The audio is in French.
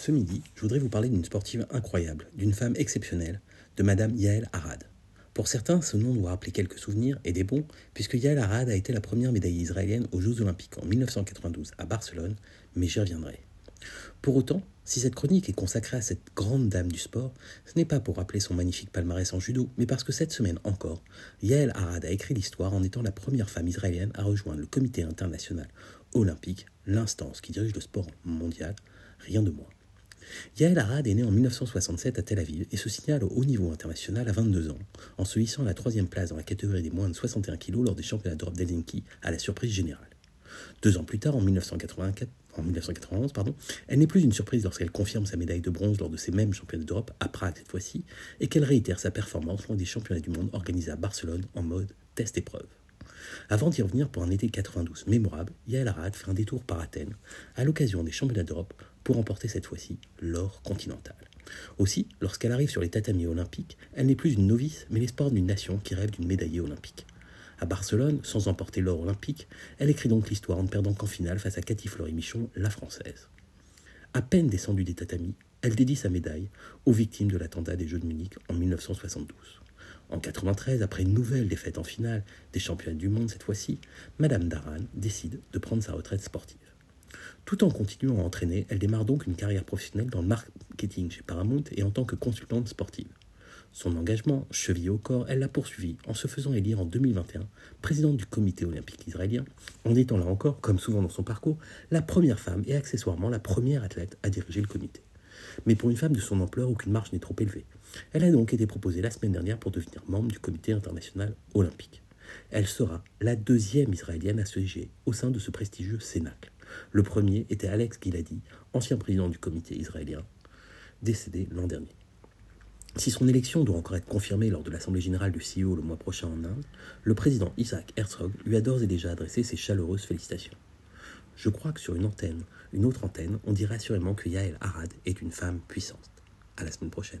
Ce midi, je voudrais vous parler d'une sportive incroyable, d'une femme exceptionnelle, de Madame Yael Arad. Pour certains, ce nom doit rappeler quelques souvenirs, et des bons, puisque Yael Arad a été la première médaillée israélienne aux Jeux Olympiques en 1992 à Barcelone, mais j'y reviendrai. Pour autant, si cette chronique est consacrée à cette grande dame du sport, ce n'est pas pour rappeler son magnifique palmarès en judo, mais parce que cette semaine encore, Yael Arad a écrit l'histoire en étant la première femme israélienne à rejoindre le Comité international olympique, l'instance qui dirige le sport mondial, rien de moins. Yael Arad est né en 1967 à Tel Aviv et se signale au haut niveau international à 22 ans, en se hissant à la troisième place dans la catégorie des moins de 61 kg lors des championnats d'Europe d'Helsinki à la surprise générale. Deux ans plus tard, en, 1984, en 1991, pardon, elle n'est plus une surprise lorsqu'elle confirme sa médaille de bronze lors de ces mêmes championnats d'Europe, à Prague cette fois-ci, et qu'elle réitère sa performance lors des championnats du monde organisés à Barcelone en mode test-épreuve. Avant d'y revenir pour un été 92 mémorable, Yael Arad fait un détour par Athènes, à l'occasion des championnats d'Europe, pour remporter cette fois-ci l'or continental. Aussi, lorsqu'elle arrive sur les tatamis olympiques, elle n'est plus une novice, mais l'espoir d'une nation qui rêve d'une médaillée olympique. À Barcelone, sans emporter l'or olympique, elle écrit donc l'histoire en ne perdant qu'en finale face à Cathy Fleury-Michon, la française. À peine descendue des tatamis, elle dédie sa médaille aux victimes de l'attentat des Jeux de Munich en 1972. En 93, après une nouvelle défaite en finale des championnats du monde cette fois-ci, Madame Daran décide de prendre sa retraite sportive. Tout en continuant à entraîner, elle démarre donc une carrière professionnelle dans le marketing chez Paramount et en tant que consultante sportive. Son engagement, chevillé au corps, elle l'a poursuivi en se faisant élire en 2021 présidente du comité olympique israélien, en étant là encore, comme souvent dans son parcours, la première femme et accessoirement la première athlète à diriger le comité. Mais pour une femme de son ampleur, aucune marche n'est trop élevée. Elle a donc été proposée la semaine dernière pour devenir membre du comité international olympique. Elle sera la deuxième israélienne à se siéger au sein de ce prestigieux cénacle. Le premier était Alex Giladi, ancien président du comité israélien, décédé l'an dernier. Si son élection doit encore être confirmée lors de l'Assemblée générale du CEO le mois prochain en Inde, le président Isaac Herzog lui a d'ores et déjà adressé ses chaleureuses félicitations. Je crois que sur une antenne, une autre antenne, on dirait assurément que Yael Arad est une femme puissante. À la semaine prochaine.